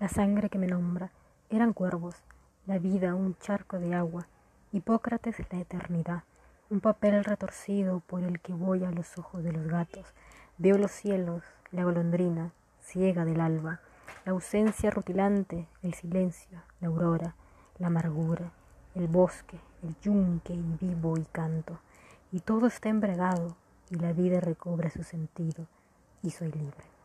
la sangre que me nombra, eran cuervos, la vida un charco de agua, Hipócrates la eternidad, un papel retorcido por el que voy a los ojos de los gatos, veo los cielos, la golondrina, ciega del alba, la ausencia rutilante, el silencio, la aurora, la amargura, el bosque, el yunque y vivo y canto, y todo está embregado y la vida recobra su sentido y soy libre.